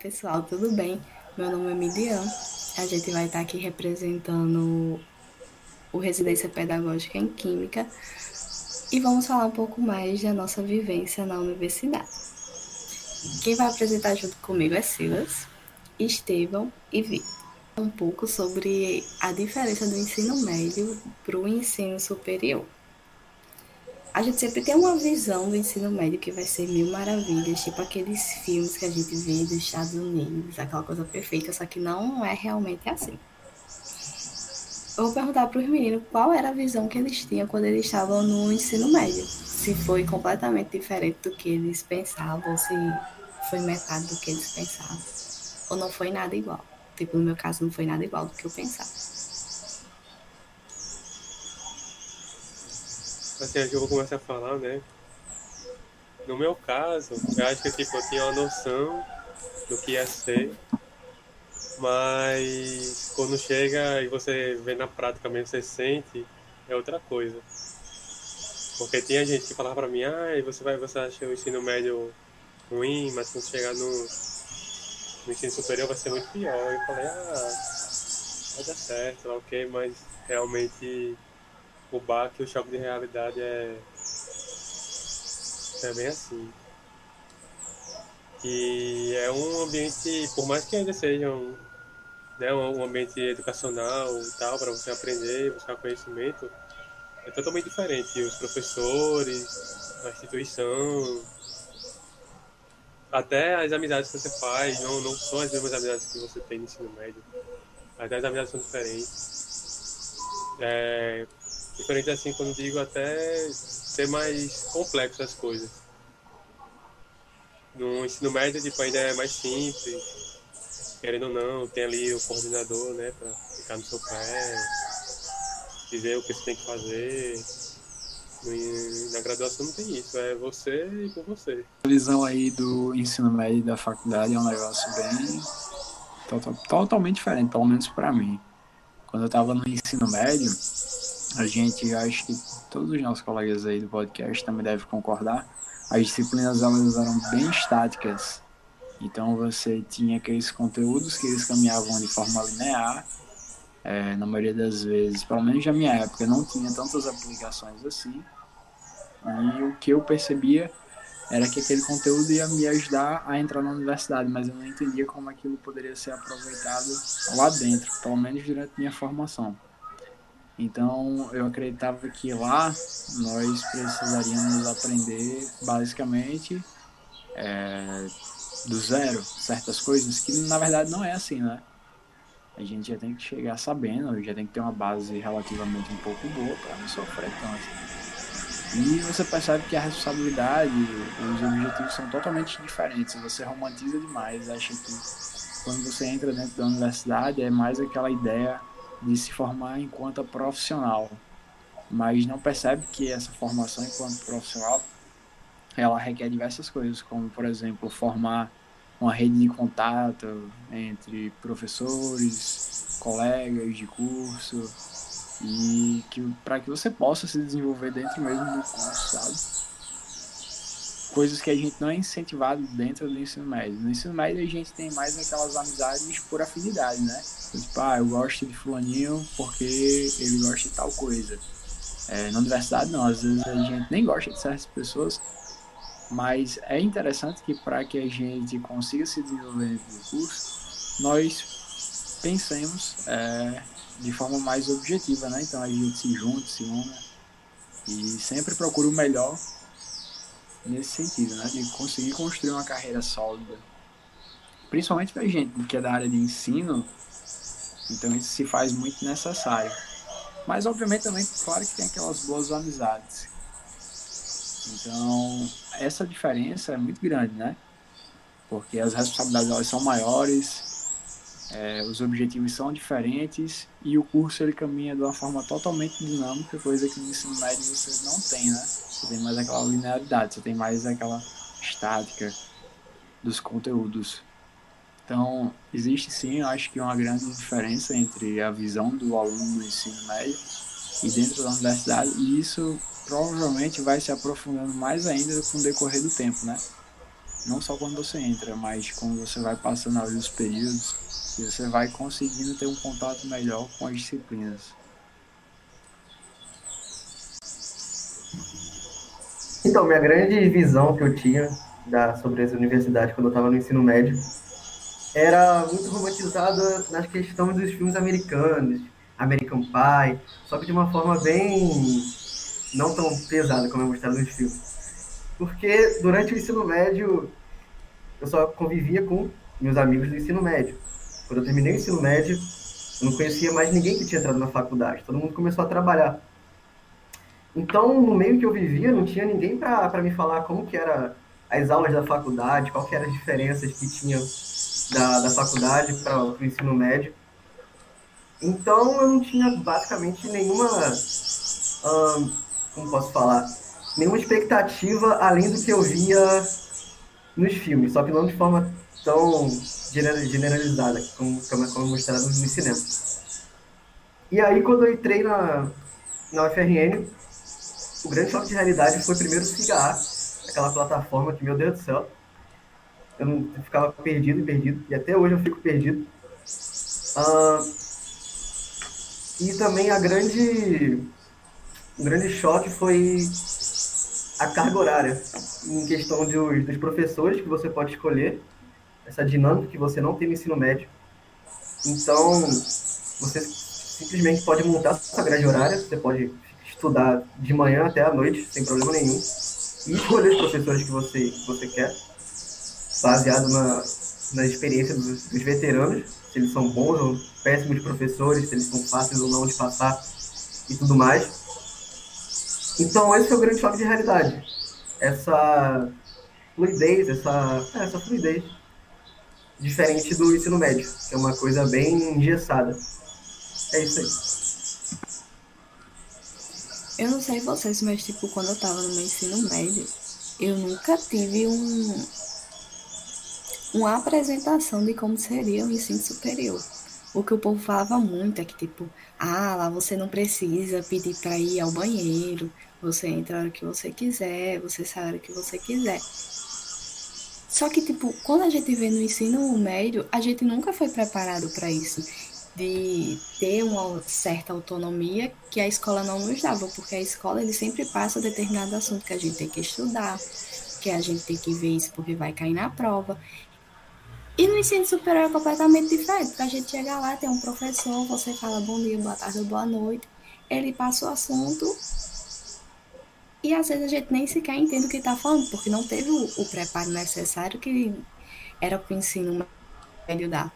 pessoal, tudo bem? Meu nome é Midian. A gente vai estar aqui representando o Residência Pedagógica em Química e vamos falar um pouco mais da nossa vivência na universidade. Quem vai apresentar junto comigo é Silas, Estevão e Vi. Um pouco sobre a diferença do ensino médio para o ensino superior a gente sempre tem uma visão do ensino médio que vai ser mil maravilhas, tipo aqueles filmes que a gente vê dos Estados Unidos, aquela coisa perfeita, só que não é realmente assim. Eu vou perguntar para os meninos qual era a visão que eles tinham quando eles estavam no ensino médio. Se foi completamente diferente do que eles pensavam, se foi metade do que eles pensavam. Ou não foi nada igual. Tipo, no meu caso, não foi nada igual do que eu pensava. Assim, eu vou começar a falar, né? No meu caso, eu acho que tipo, eu tinha uma noção do que ia ser, mas quando chega e você vê na prática mesmo, você sente, é outra coisa. Porque tinha gente que falava pra mim, ah, você vai, você acha o ensino médio ruim, mas quando chegar no, no ensino superior vai ser muito pior. Eu falei, ah, vai dar certo, ok, mas realmente o baque, o choque de realidade é, é bem assim. E é um ambiente, por mais que ainda seja um, né, um ambiente educacional e tal, para você aprender, buscar conhecimento, é totalmente diferente. Os professores, a instituição, até as amizades que você faz, não, não são as mesmas amizades que você tem no ensino médio. Até as amizades são diferentes. É, Diferente assim, quando digo até ser mais complexo as coisas. No ensino médio, tipo, ainda é mais simples. Querendo ou não, tem ali o coordenador, né, pra ficar no seu pé, dizer o que você tem que fazer. Na graduação não tem isso, é você e com você. A visão aí do ensino médio e da faculdade é um negócio bem totalmente diferente, pelo menos para mim. Quando eu estava no ensino médio, a gente, acho que todos os nossos colegas aí do podcast também devem concordar, as disciplinas elas eram bem estáticas. Então você tinha aqueles conteúdos que eles caminhavam de forma linear, é, na maioria das vezes, pelo menos na minha época, não tinha tantas aplicações assim. E o que eu percebia era que aquele conteúdo ia me ajudar a entrar na universidade, mas eu não entendia como aquilo poderia ser aproveitado lá dentro, pelo menos durante minha formação. Então eu acreditava que lá nós precisaríamos aprender basicamente é, do zero certas coisas que na verdade não é assim, né? A gente já tem que chegar sabendo, já tem que ter uma base relativamente um pouco boa para não sofrer tanto. E você percebe que a responsabilidade, os objetivos são totalmente diferentes. Você romantiza demais, acha que quando você entra dentro da universidade é mais aquela ideia de se formar enquanto profissional, mas não percebe que essa formação enquanto profissional ela requer diversas coisas, como por exemplo formar uma rede de contato entre professores, colegas de curso e que para que você possa se desenvolver dentro mesmo do curso, sabe? Coisas que a gente não é incentivado dentro do ensino médio. No ensino médio a gente tem mais aquelas amizades por afinidade, né? Tipo, ah, eu gosto de fulaninho porque ele gosta de tal coisa. É, na universidade não, às vezes a gente nem gosta de certas pessoas, mas é interessante que para que a gente consiga se desenvolver no curso, nós pensemos é, de forma mais objetiva, né? Então a gente se junta, se une e sempre procura o melhor nesse sentido, né? De conseguir construir uma carreira sólida. Principalmente para a gente que é da área de ensino, então isso se faz muito necessário. Mas obviamente também, claro que tem aquelas boas amizades. Então, essa diferença é muito grande, né? Porque as responsabilidades elas são maiores, é, os objetivos são diferentes e o curso ele caminha de uma forma totalmente dinâmica, coisa que no ensino médio você não tem, né? Você tem mais aquela linearidade, você tem mais aquela estática dos conteúdos. Então, existe sim, acho que uma grande diferença entre a visão do aluno do ensino médio e dentro da universidade, e isso provavelmente vai se aprofundando mais ainda com o decorrer do tempo, né? não só quando você entra, mas quando você vai passando ali os períodos, e você vai conseguindo ter um contato melhor com as disciplinas. Então, minha grande visão que eu tinha da, sobre as universidades quando eu estava no ensino médio era muito romantizada nas questões dos filmes americanos, American Pie, só que de uma forma bem não tão pesada como é mostrado nos filmes. Porque durante o ensino médio eu só convivia com meus amigos do ensino médio. Quando eu terminei o ensino médio, eu não conhecia mais ninguém que tinha entrado na faculdade. Todo mundo começou a trabalhar. Então, no meio que eu vivia, não tinha ninguém para me falar como que era as aulas da faculdade, qual que eram as diferenças que tinha da, da faculdade para o ensino médio. Então, eu não tinha basicamente nenhuma, hum, como posso falar, nenhuma expectativa além do que eu via nos filmes, só que não de forma tão generalizada como, como, como mostrado no cinema. E aí, quando eu entrei na, na UFRN, o grande choque de realidade foi primeiro o Cigar, aquela plataforma que, meu Deus do céu, eu, não, eu ficava perdido e perdido, e até hoje eu fico perdido. Uh, e também a grande, o grande choque foi a carga horária, em questão de, dos professores que você pode escolher, essa dinâmica que você não tem no ensino médio. Então, você simplesmente pode montar sua grade horária, você pode estudar de manhã até a noite, sem problema nenhum, e escolher os professores que você, que você quer, baseado na, na experiência dos, dos veteranos, se eles são bons ou péssimos professores, se eles são fáceis ou não de passar e tudo mais. Então, esse é o grande choque de realidade. Essa fluidez, essa, é, essa fluidez diferente do ensino médio, que é uma coisa bem engessada. É isso aí. Eu não sei vocês, mas tipo, quando eu tava no meu ensino médio, eu nunca tive um uma apresentação de como seria o ensino superior. O que o povo falava muito é que, tipo, ah, lá você não precisa pedir para ir ao banheiro, você entra a hora que você quiser, você sai a hora que você quiser. Só que, tipo, quando a gente vê no ensino médio, a gente nunca foi preparado para isso de ter uma certa autonomia que a escola não nos dava, porque a escola ele sempre passa determinado assunto que a gente tem que estudar, que a gente tem que ver isso porque vai cair na prova. E no ensino superior é completamente diferente, porque a gente chega lá, tem um professor, você fala bom dia, boa tarde, boa noite, ele passa o assunto e às vezes a gente nem sequer entende o que está falando, porque não teve o, o preparo necessário que era para o ensino médio dar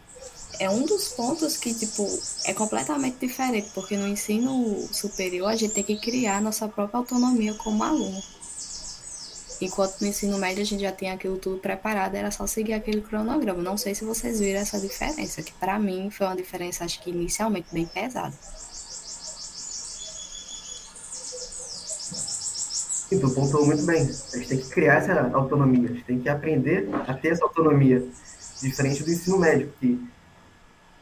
é um dos pontos que, tipo, é completamente diferente, porque no ensino superior a gente tem que criar nossa própria autonomia como aluno. Enquanto no ensino médio a gente já tem aquilo tudo preparado, era só seguir aquele cronograma. Não sei se vocês viram essa diferença, que para mim foi uma diferença, acho que inicialmente bem pesada. Sim, tu pontuou muito bem. A gente tem que criar essa autonomia, a gente tem que aprender a ter essa autonomia. Diferente do ensino médio, que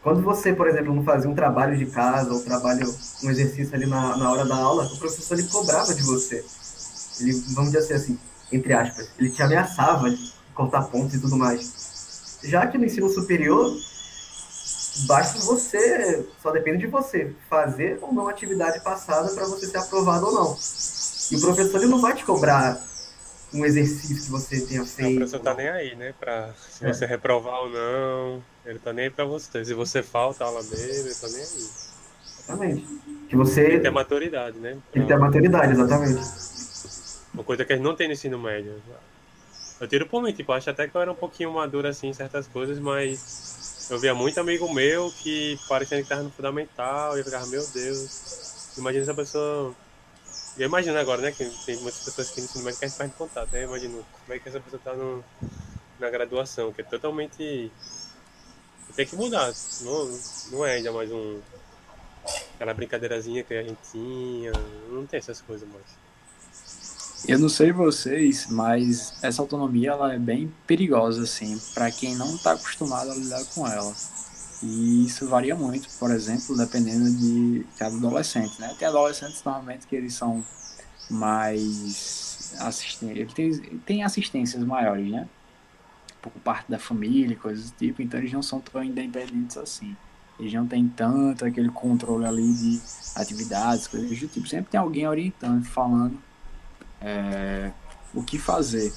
quando você, por exemplo, não fazia um trabalho de casa ou trabalho, um exercício ali na, na hora da aula, o professor ele cobrava de você. Ele, vamos dizer assim, entre aspas, ele te ameaçava de cortar pontos e tudo mais. Já que no ensino superior, basta você, só depende de você, fazer ou não a atividade passada para você ser aprovado ou não. E o professor ele não vai te cobrar um exercício que você tenha feito. O professor tá nem aí, né? Pra se é. você reprovar ou não. Ele tá nem aí pra você. Se você falta a aula dele, ele tá nem aí. Exatamente. Que você... Tem que ter maturidade, né? Pra... Tem que ter maturidade, exatamente. Uma coisa que a gente não tem no ensino médio. Eu tiro por mim, tipo, acho até que eu era um pouquinho maduro assim em certas coisas, mas eu via muito amigo meu que parecia que tava no fundamental e eu ficava, meu Deus, imagina essa pessoa. Eu imagino agora, né, que tem muitas pessoas que no ensino médio que contato, né? Eu imagino como é que essa pessoa tá no, na graduação, que é totalmente tem que mudar. Não, não é ainda mais um. Aquela brincadeirazinha que a gente tinha. Não tem essas coisas mais. Eu não sei vocês, mas essa autonomia ela é bem perigosa, assim, para quem não está acostumado a lidar com ela. E isso varia muito, por exemplo, dependendo de cada adolescente, né? Tem adolescentes normalmente que eles são mais assistentes, eles têm, assistências maiores, né? por parte da família, coisas do tipo, então eles não são tão independentes assim. Eles não têm tanto aquele controle ali de atividades, coisas do tipo. Sempre tem alguém orientando, falando é, o que fazer.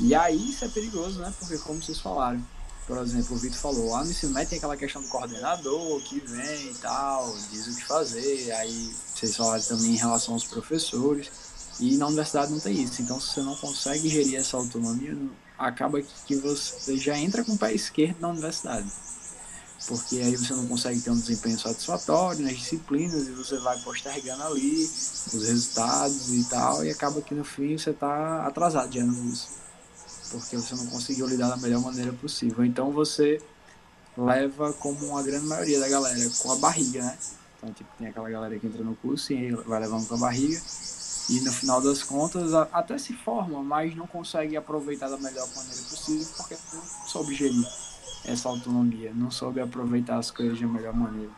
E aí isso é perigoso, né? Porque como vocês falaram, por exemplo, o Vitor falou, lá no ensino médio tem aquela questão do coordenador que vem e tal, diz o que fazer, aí vocês falaram também em relação aos professores, e na universidade não tem isso. Então se você não consegue gerir essa autonomia, acaba que você já entra com o pé esquerdo na universidade. Porque aí você não consegue ter um desempenho satisfatório nas disciplinas e você vai postergando ali os resultados e tal, e acaba que no fim você está atrasado já no curso. Porque você não conseguiu lidar da melhor maneira possível. Então você leva como a grande maioria da galera, com a barriga, né? Então, tipo, tem aquela galera que entra no curso e vai levando com a barriga e no final das contas até se forma, mas não consegue aproveitar da melhor maneira possível porque não soube gerir essa autonomia, não soube aproveitar as coisas da melhor maneira.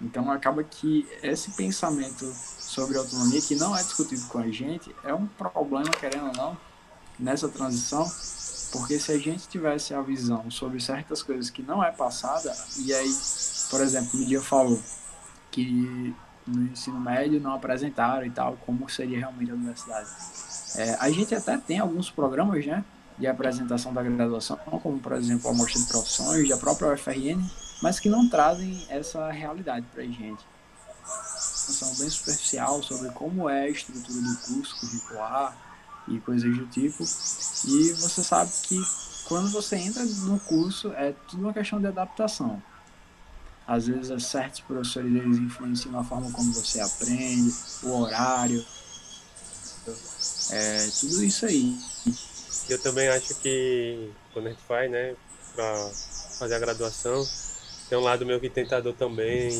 Então acaba que esse pensamento sobre autonomia que não é discutido com a gente é um problema, querendo ou não, nessa transição, porque se a gente tivesse a visão sobre certas coisas que não é passada, e aí, por exemplo, o dia falou que no ensino médio não apresentaram e tal, como seria realmente a universidade. É, a gente até tem alguns programas, né, de apresentação da graduação, como por exemplo a Mostra de Profissões, da própria UFRN, mas que não trazem essa realidade para a gente. São bem superficial sobre como é a estrutura do curso curricular e coisas do tipo. E você sabe que quando você entra no curso é tudo uma questão de adaptação. Às vezes, certos professores eles influenciam na forma como você aprende, o horário, é, tudo isso aí. Eu também acho que quando a gente vai, né, para fazer a graduação, tem um lado meio que tentador também,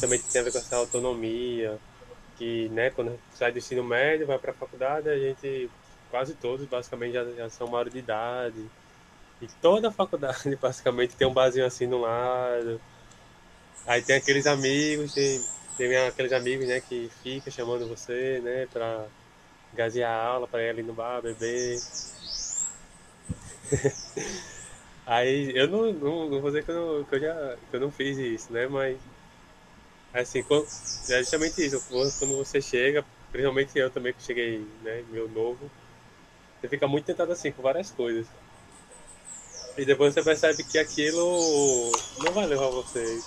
também tem a ver com essa autonomia, que, né, quando sai do ensino médio, vai para a faculdade, a gente, quase todos, basicamente, já, já são maior de idade. E toda a faculdade, basicamente, tem um barzinho assim no lado, Aí tem aqueles amigos, tem, tem aqueles amigos, né, que fica chamando você, né, pra gasear a aula, pra ir ali no bar, beber. Aí eu não, não, não vou dizer que eu, que eu, já que eu não fiz isso, né, mas assim, quando, é justamente isso, quando você chega, principalmente eu também que cheguei, né, meu novo, você fica muito tentado assim com várias coisas. E depois você percebe que aquilo não vai levar você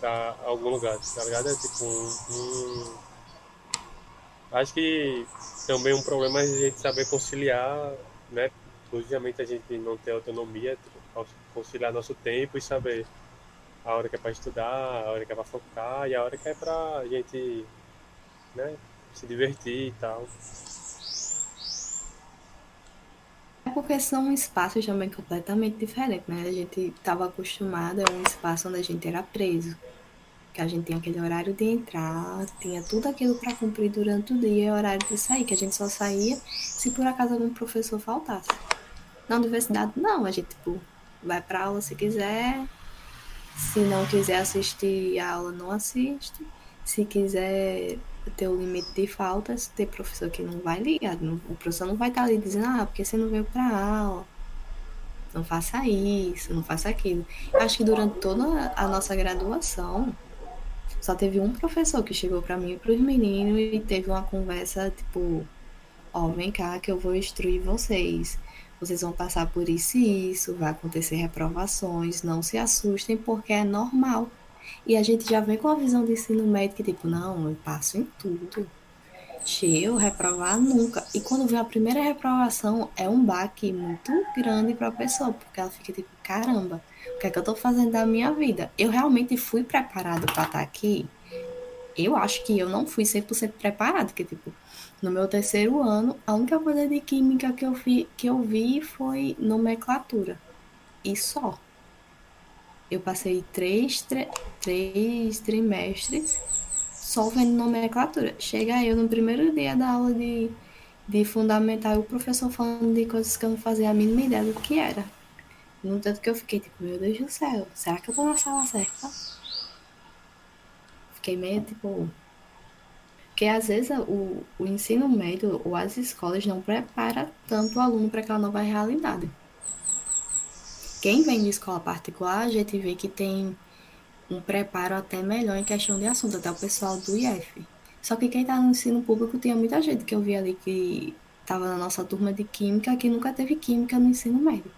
pra algum lugar, tá ligado? É tipo um, um... Acho que também um problema é a gente saber conciliar, né? Obviamente a gente não ter autonomia, tipo, conciliar nosso tempo e saber a hora que é para estudar, a hora que é para focar e a hora que é pra gente, né, se divertir e tal. É porque são espaços também completamente diferentes, né? A gente estava acostumado a um espaço onde a gente era preso que a gente tinha aquele horário de entrar, tinha tudo aquilo para cumprir durante o dia e horário de sair, que a gente só saía se por acaso algum professor faltasse. Na universidade, não, a gente tipo, vai para aula se quiser, se não quiser assistir a aula, não assiste, se quiser ter o limite de faltas, tem professor que não vai ligar, o professor não vai estar ali dizendo, ah, porque você não veio para aula, não faça isso, não faça aquilo. Acho que durante toda a nossa graduação, só teve um professor que chegou para mim e pros meninos e teve uma conversa tipo: Ó, oh, vem cá que eu vou instruir vocês. Vocês vão passar por isso e isso, vai acontecer reprovações, não se assustem porque é normal. E a gente já vem com a visão de ensino médio que, tipo, não, eu passo em tudo. Eu reprovar nunca. E quando vem a primeira reprovação, é um baque muito grande para a pessoa, porque ela fica tipo, caramba, o que é que eu tô fazendo da minha vida? Eu realmente fui preparado para estar tá aqui? Eu acho que eu não fui 100% preparado, porque, tipo, no meu terceiro ano, a única coisa de química que eu vi, que eu vi foi nomenclatura. E só. Eu passei três, três trimestres só vendo nomenclatura. Chega eu no primeiro dia da aula de, de fundamental, o professor falando de coisas que eu não fazia a mínima ideia do que era. No tanto que eu fiquei tipo, meu Deus do céu, será que eu tô na sala certa? Fiquei meio tipo. Porque às vezes o, o ensino médio ou as escolas não prepara tanto o aluno para aquela nova realidade. quem vem de escola particular, a gente vê que tem um preparo até melhor em questão de assunto, até o pessoal do IF. Só que quem está no ensino público tinha muita gente que eu vi ali que estava na nossa turma de química que nunca teve química no ensino médio.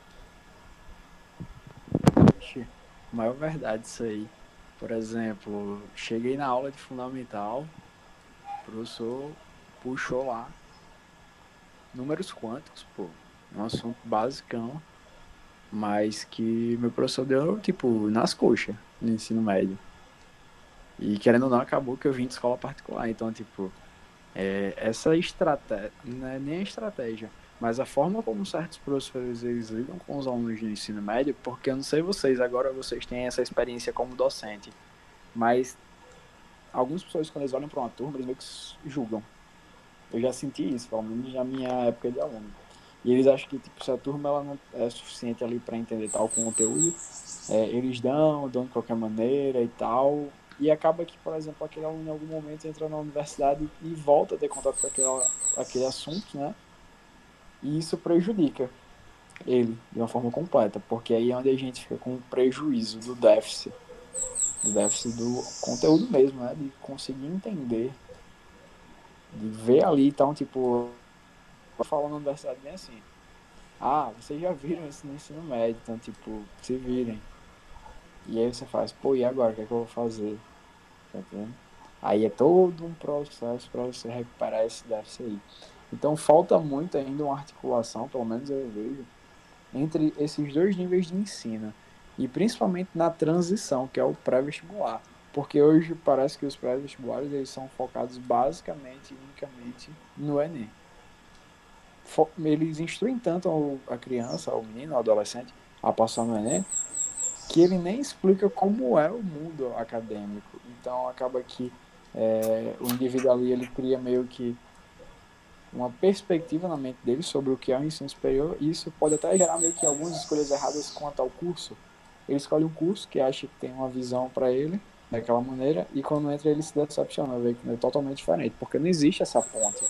Maior verdade isso aí. Por exemplo, cheguei na aula de fundamental, o professor puxou lá números quânticos, pô, um assunto basicão, mas que meu professor deu, tipo, nas coxas no ensino médio. E querendo ou não, acabou que eu vim de escola particular. Então, tipo, é, essa estratégia, não é nem a estratégia, mas a forma como certos professores eles lidam com os alunos do ensino médio, porque eu não sei vocês, agora vocês têm essa experiência como docente, mas alguns professores, quando eles olham para uma turma, eles meio que julgam. Eu já senti isso, pelo menos na minha época de aluno. E eles acham que tipo, se a turma ela não é suficiente ali para entender tal conteúdo, é, eles dão, dão de qualquer maneira e tal. E acaba que, por exemplo, aquele aluno em algum momento entra na universidade e volta a ter contato com aquele, aquele assunto, né? E isso prejudica ele de uma forma completa, porque aí é onde a gente fica com o prejuízo do déficit, do déficit do conteúdo mesmo, né? De conseguir entender, de ver ali, então, tipo, falando na universidade bem assim. Ah, vocês já viram isso no ensino médio, então, tipo, se virem. E aí você faz, pô, e agora? O que é que eu vou fazer? Tá entendendo? Aí é todo um processo para você recuperar esse déficit aí. Então falta muito ainda uma articulação, pelo menos eu vejo, entre esses dois níveis de ensino. E principalmente na transição, que é o pré-vestibular. Porque hoje parece que os pré-vestibulares eles são focados basicamente e unicamente no Enem eles instruem tanto a criança, o menino, o adolescente, a passar no Enem, que ele nem explica como é o mundo acadêmico. Então acaba que é, o indivíduo ali ele cria meio que uma perspectiva na mente dele sobre o que é o ensino superior e isso pode até gerar meio que algumas escolhas erradas quanto ao curso. Ele escolhe um curso que acha que tem uma visão para ele daquela maneira e quando entra ele se decepciona, vê que é totalmente diferente, porque não existe essa ponte.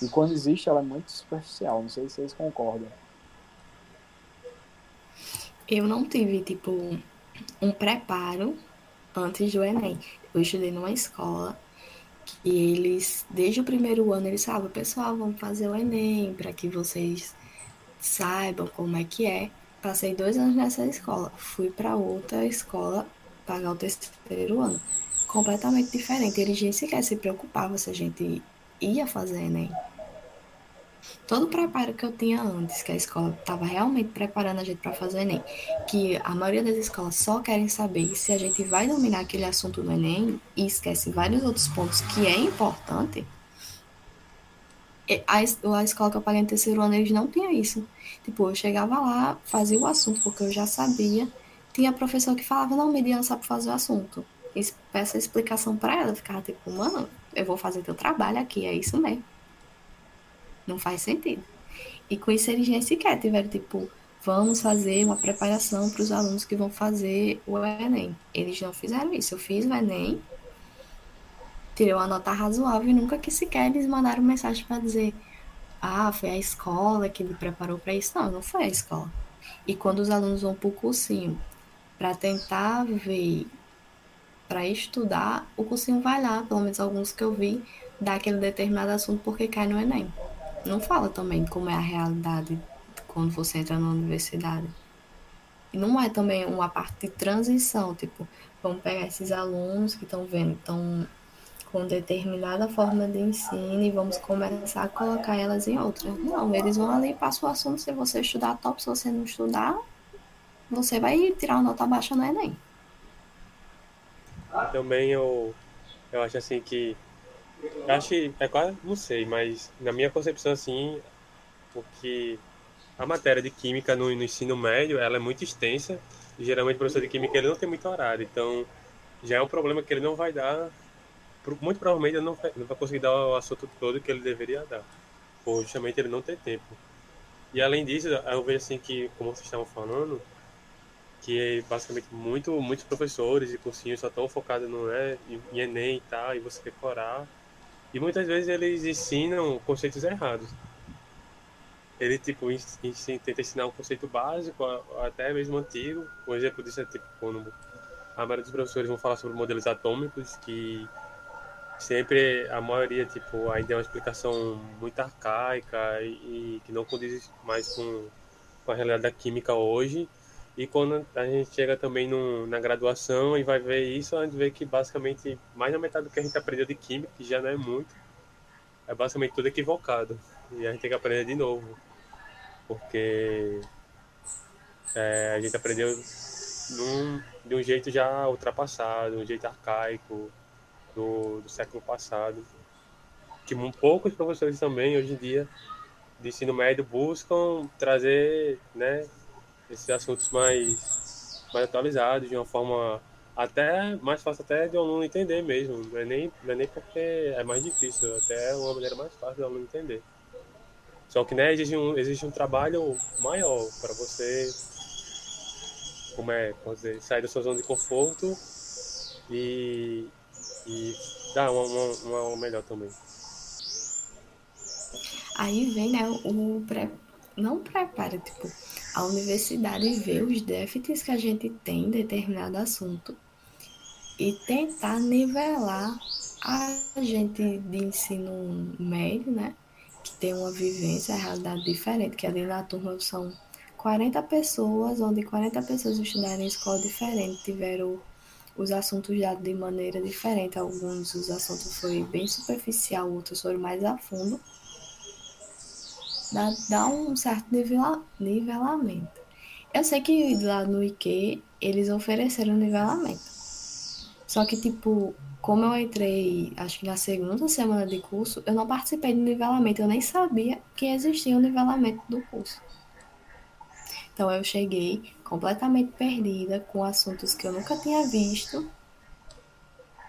E quando existe, ela é muito superficial. Não sei se vocês concordam. Eu não tive, tipo, um preparo antes do Enem. Eu estudei numa escola que eles, desde o primeiro ano, eles falavam, pessoal, vamos fazer o Enem para que vocês saibam como é que é. Passei dois anos nessa escola. Fui para outra escola pagar o terceiro ano. Completamente diferente. Nem sequer se preocupavam se a gente ia fazer Enem. Todo o preparo que eu tinha antes, que a escola estava realmente preparando a gente para fazer Enem, que a maioria das escolas só querem saber se a gente vai dominar aquele assunto do Enem e esquece vários outros pontos que é importante. A, a escola que eu paguei no terceiro ano, eles não tinham isso. Tipo, eu chegava lá, fazia o assunto, porque eu já sabia. Tinha professor que falava, não, Mediana sabe fazer o assunto. Peça explicação para ela, ficava tipo, mano, eu vou fazer teu trabalho aqui, é isso mesmo. Não faz sentido. E com isso eles nem sequer tiveram, tipo, vamos fazer uma preparação para os alunos que vão fazer o Enem. Eles não fizeram isso. Eu fiz o Enem, tirei uma nota razoável e nunca que sequer eles mandaram mensagem para dizer ah, foi a escola que me preparou para isso. Não, não foi a escola. E quando os alunos vão para o cursinho para tentar ver para estudar, o cursinho vai lá, pelo menos alguns que eu vi, dar aquele determinado assunto porque cai no Enem. Não fala também como é a realidade quando você entra na universidade. E não é também uma parte de transição, tipo, vamos pegar esses alunos que estão vendo, estão com determinada forma de ensino e vamos começar a colocar elas em outra. Não, eles vão ali, passam o assunto, se você estudar top, se você não estudar, você vai tirar uma nota baixa no Enem. Também eu, eu acho assim que. Acho é quase, não sei, mas na minha concepção assim, porque a matéria de química no, no ensino médio ela é muito extensa e geralmente o professor de química ele não tem muito horário, então já é um problema que ele não vai dar, muito provavelmente ele não vai, conseguir dar o assunto todo que ele deveria dar, por justamente ele não ter tempo. E além disso, eu vejo assim que, como vocês estavam falando, que é basicamente muito, muitos professores e cursinhos só estão focados no né, em Enem e tal, e você decorar. E muitas vezes eles ensinam conceitos errados. ele tipo tenta ensinar um conceito básico, até mesmo antigo. Um exemplo disso é tipo quando a maioria dos professores vão falar sobre modelos atômicos, que sempre a maioria tipo ainda é uma explicação muito arcaica e, e que não condiz mais com, com a realidade da química hoje. E quando a gente chega também no, na graduação e vai ver isso, a gente vê que basicamente mais da metade do que a gente aprendeu de química, que já não é muito, é basicamente tudo equivocado. E a gente tem que aprender de novo. Porque é, a gente aprendeu num, de um jeito já ultrapassado, um jeito arcaico do, do século passado. Que poucos professores também, hoje em dia, de ensino médio buscam trazer né, esses assuntos mais, mais atualizados, de uma forma até mais fácil até de um aluno entender mesmo. Não é nem, não é nem porque é mais difícil, até é uma maneira mais fácil do aluno entender. Só que né, existe, um, um trabalho maior para você como é, dizer, sair da sua zona de conforto e, e dar uma, uma, uma melhor também. Aí vem, né, o pré, não prepara, tipo, a universidade vê os déficits que a gente tem em determinado assunto e tentar nivelar a gente de ensino médio, né? Que tem uma vivência, a realidade diferente, que ali na turma são 40 pessoas, onde 40 pessoas estudaram em escola diferente, tiveram os assuntos já de maneira diferente. Alguns os assuntos foi bem superficial, outros foram mais a fundo dá, dá um certo nivela, nivelamento. Eu sei que lá no IQ eles ofereceram nivelamento. Só que, tipo, como eu entrei, acho que na segunda semana de curso, eu não participei do nivelamento. Eu nem sabia que existia o um nivelamento do curso. Então eu cheguei completamente perdida com assuntos que eu nunca tinha visto,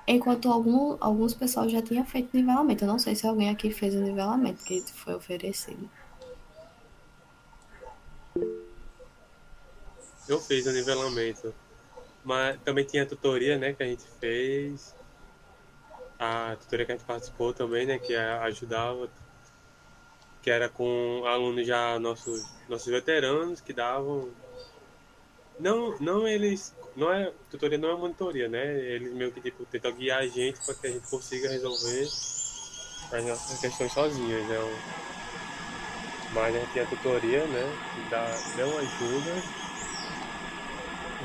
enquanto algum, alguns pessoal já tinham feito nivelamento. Eu não sei se alguém aqui fez o nivelamento que foi oferecido. Eu fiz o nivelamento. Mas também tinha a tutoria, né, que a gente fez. A tutoria que a gente participou também, né, que ajudava. Que era com alunos já nossos, nossos veteranos que davam. Não, não eles. Não é, tutoria não é monitoria, né? Eles meio que tipo, tentam guiar a gente para que a gente consiga resolver as nossas questões sozinhos. Né? Mas a gente tinha a tutoria, né? Que dá, deu ajuda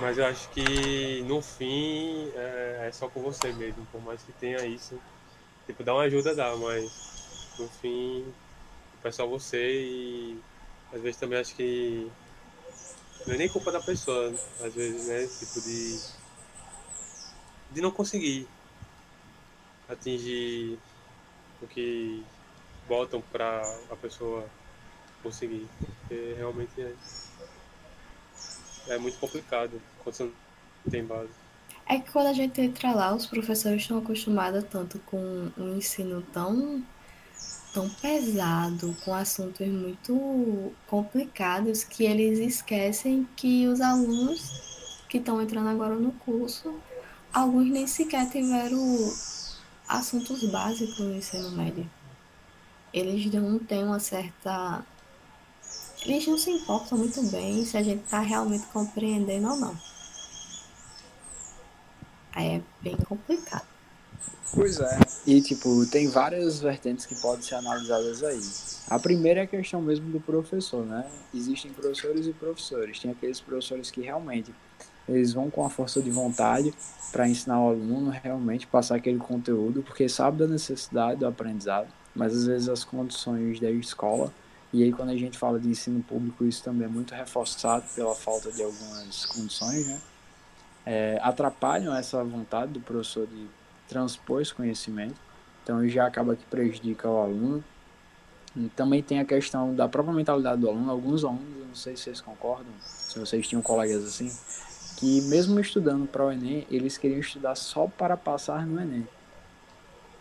mas eu acho que no fim é, é, só com você mesmo, por mais que tenha isso. Tipo, dá uma ajuda, dá, mas no fim é só você e às vezes também acho que não é nem culpa da pessoa, às vezes, né? Tipo de. de não conseguir atingir o que botam pra a pessoa conseguir. Porque realmente é é muito complicado quando você não tem base. É que quando a gente entra lá, os professores estão acostumados tanto com um ensino tão, tão pesado, com assuntos muito complicados, que eles esquecem que os alunos que estão entrando agora no curso, alguns nem sequer tiveram assuntos básicos no ensino médio. Eles não têm uma certa eles não se importam muito bem se a gente está realmente compreendendo ou não. Aí é bem complicado. Pois é. E, tipo, tem várias vertentes que podem ser analisadas aí. A primeira é a questão mesmo do professor, né? Existem professores e professores. Tem aqueles professores que realmente eles vão com a força de vontade para ensinar o aluno realmente passar aquele conteúdo, porque sabe da necessidade do aprendizado, mas às vezes as condições da escola e aí, quando a gente fala de ensino público, isso também é muito reforçado pela falta de algumas condições, né? É, atrapalham essa vontade do professor de transpor esse conhecimento, então já acaba que prejudica o aluno. E também tem a questão da própria mentalidade do aluno. Alguns alunos, não sei se vocês concordam, se vocês tinham colegas assim, que mesmo estudando para o Enem, eles queriam estudar só para passar no Enem.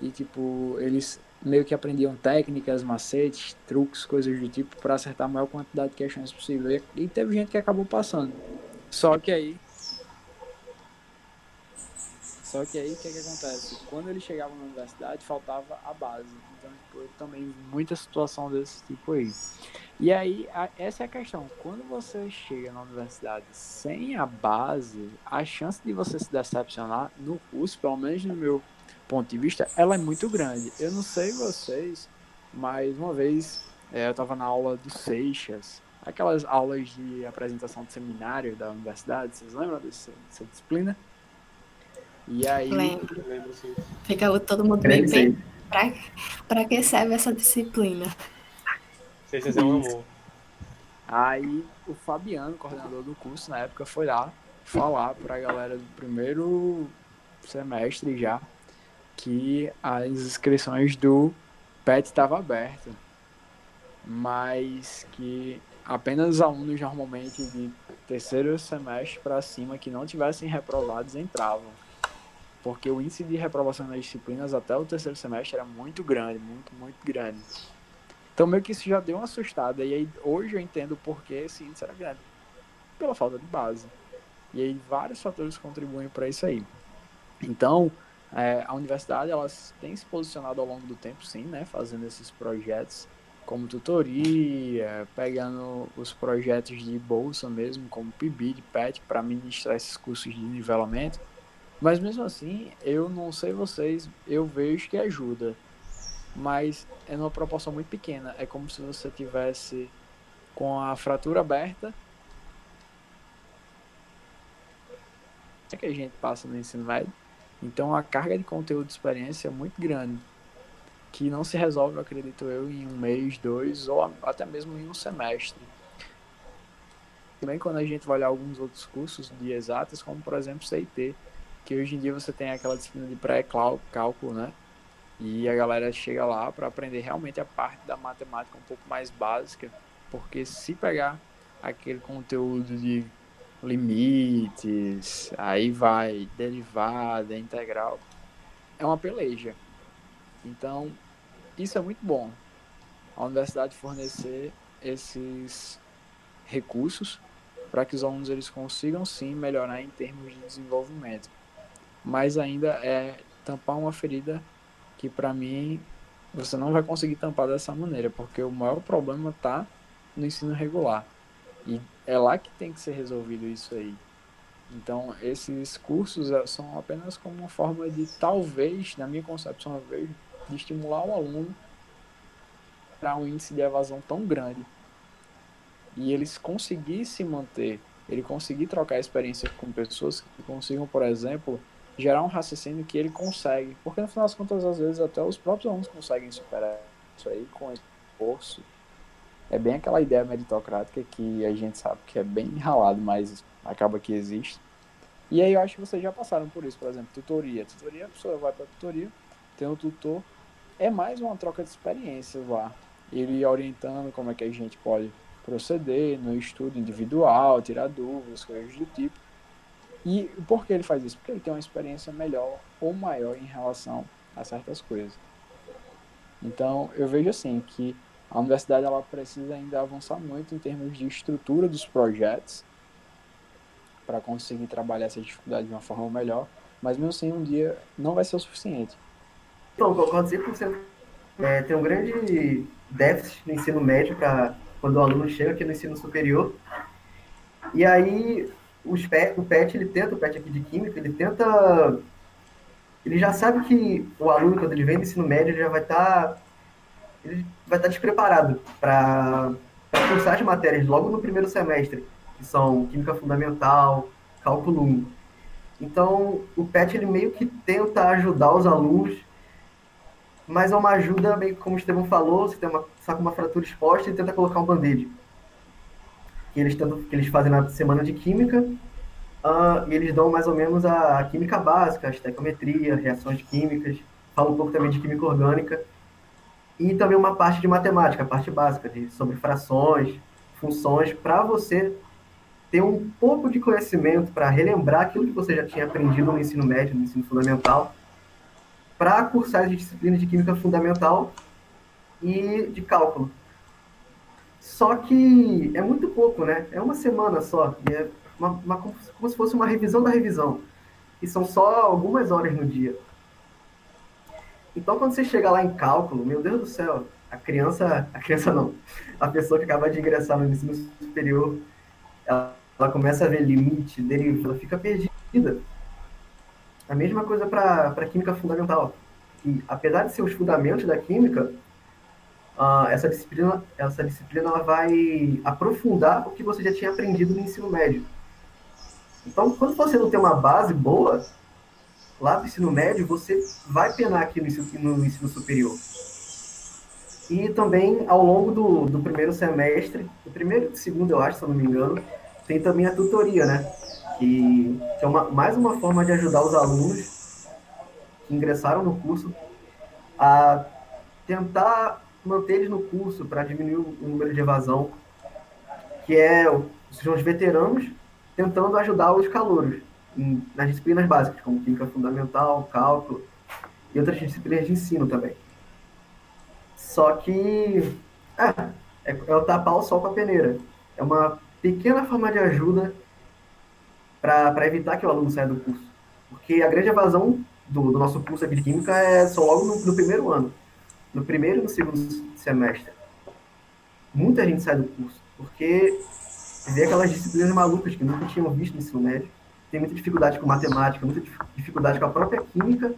E tipo, eles meio que aprendiam técnicas, macetes, truques, coisas do tipo para acertar a maior quantidade de questões possível. E, teve gente que acabou passando. Só que aí Só que aí o que, que acontece? Quando ele chegava na universidade, faltava a base. Então, tipo, também muita situação desse tipo aí. E aí, a, essa é a questão. Quando você chega na universidade sem a base, a chance de você se decepcionar no curso, pelo menos no meu ponto de vista, ela é muito grande. Eu não sei vocês, mas uma vez é, eu estava na aula do Seixas, aquelas aulas de apresentação de seminário da universidade, vocês lembram dessa, dessa disciplina? E aí. Lembro. Lembro sim. Fica todo mundo bem bem. Pra, pra que serve essa disciplina? Seixas é um amor. Aí o Fabiano, coordenador do curso na época, foi lá falar pra galera do primeiro semestre já que as inscrições do PET estavam abertas, mas que apenas alunos normalmente de terceiro semestre para cima que não tivessem reprovados entravam. Porque o índice de reprovação nas disciplinas até o terceiro semestre era muito grande, muito, muito grande. Então meio que isso já deu uma assustada. E aí hoje eu entendo por que esse índice era grande. Pela falta de base. E aí vários fatores contribuem para isso aí. Então, é, a universidade ela tem se posicionado ao longo do tempo, sim, né, fazendo esses projetos como tutoria, pegando os projetos de bolsa mesmo, como PIBID, PET, para ministrar esses cursos de nivelamento. Mas mesmo assim, eu não sei vocês, eu vejo que ajuda. Mas é numa proporção muito pequena. É como se você tivesse com a fratura aberta. É que a gente passa no ensino médio então a carga de conteúdo de experiência é muito grande, que não se resolve, acredito eu, em um mês, dois ou até mesmo em um semestre. Também quando a gente vai olhar alguns outros cursos de exatas, como por exemplo CIT, que hoje em dia você tem aquela disciplina de pré-cálculo, né? E a galera chega lá para aprender realmente a parte da matemática um pouco mais básica, porque se pegar aquele conteúdo de limites, aí vai derivada, integral. É uma peleja. Então, isso é muito bom. A universidade fornecer esses recursos para que os alunos eles consigam sim melhorar em termos de desenvolvimento. Mas ainda é tampar uma ferida que para mim você não vai conseguir tampar dessa maneira, porque o maior problema está no ensino regular. E é lá que tem que ser resolvido isso aí. Então, esses cursos é, são apenas como uma forma de, talvez, na minha concepção, vejo, de estimular o aluno para um índice de evasão tão grande. E eles conseguir se manter, ele conseguir trocar experiência com pessoas que consigam, por exemplo, gerar um raciocínio que ele consegue. Porque, no final das contas, às vezes, até os próprios alunos conseguem superar isso aí com esforço é bem aquela ideia meritocrática que a gente sabe que é bem ralado, mas acaba que existe. E aí eu acho que vocês já passaram por isso, por exemplo, tutoria. Tutoria, a pessoa vai para tutoria, tem um tutor, é mais uma troca de experiências lá. Ele orientando como é que a gente pode proceder no estudo individual, tirar dúvidas, coisas do tipo. E por que ele faz isso? Porque ele tem uma experiência melhor ou maior em relação a certas coisas. Então, eu vejo assim que a universidade ela precisa ainda avançar muito em termos de estrutura dos projetos para conseguir trabalhar essa dificuldade de uma forma melhor, mas mesmo assim um dia não vai ser o suficiente. Então, concordo 100%. É, tem um grande déficit no ensino médio para quando o aluno chega aqui no ensino superior. E aí os PET, o PET, ele tenta, o PET aqui de Química, ele tenta... Ele já sabe que o aluno, quando ele vem do ensino médio, ele já vai estar tá ele vai estar despreparado para cursar as matérias logo no primeiro semestre, que são Química Fundamental, Cálculo 1. Então, o PET ele meio que tenta ajudar os alunos, mas é uma ajuda meio que como o Estevão falou, você tem uma, está com uma fratura exposta e tenta colocar um band-aid. Que eles, tentam, que eles fazem na semana de Química, uh, e eles dão mais ou menos a, a Química básica, a estequiometria, reações químicas, falam um pouco também de Química Orgânica, e também uma parte de matemática, a parte básica, de, sobre frações, funções, para você ter um pouco de conhecimento, para relembrar aquilo que você já tinha aprendido no ensino médio, no ensino fundamental, para cursar as disciplinas de química fundamental e de cálculo. Só que é muito pouco, né? É uma semana só, é uma, uma, como se fosse uma revisão da revisão. e são só algumas horas no dia. Então, quando você chega lá em cálculo, meu Deus do céu, a criança, a criança não, a pessoa que acaba de ingressar no ensino superior, ela, ela começa a ver limite, deriva, ela fica perdida. A mesma coisa para química fundamental. E, apesar de ser os fundamentos da química, uh, essa disciplina, essa disciplina ela vai aprofundar o que você já tinha aprendido no ensino médio. Então, quando você não tem uma base boa, lá do ensino médio, você vai penar aqui no ensino, no ensino superior. E também, ao longo do, do primeiro semestre, do primeiro e do segundo, eu acho, se eu não me engano, tem também a tutoria, né? Que, que é uma, mais uma forma de ajudar os alunos que ingressaram no curso a tentar manter eles no curso para diminuir o número de evasão, que é são os veteranos tentando ajudar os calouros nas disciplinas básicas, como química fundamental, cálculo e outras disciplinas de ensino também. Só que é, é, é o tapar o sol com a peneira. É uma pequena forma de ajuda para evitar que o aluno saia do curso. Porque a grande evasão do, do nosso curso aqui de Química é só logo no, no primeiro ano. No primeiro e no segundo semestre. Muita gente sai do curso, porque vê aquelas disciplinas malucas que nunca tinham visto no ensino médio, tem muita dificuldade com matemática, muita dificuldade com a própria química,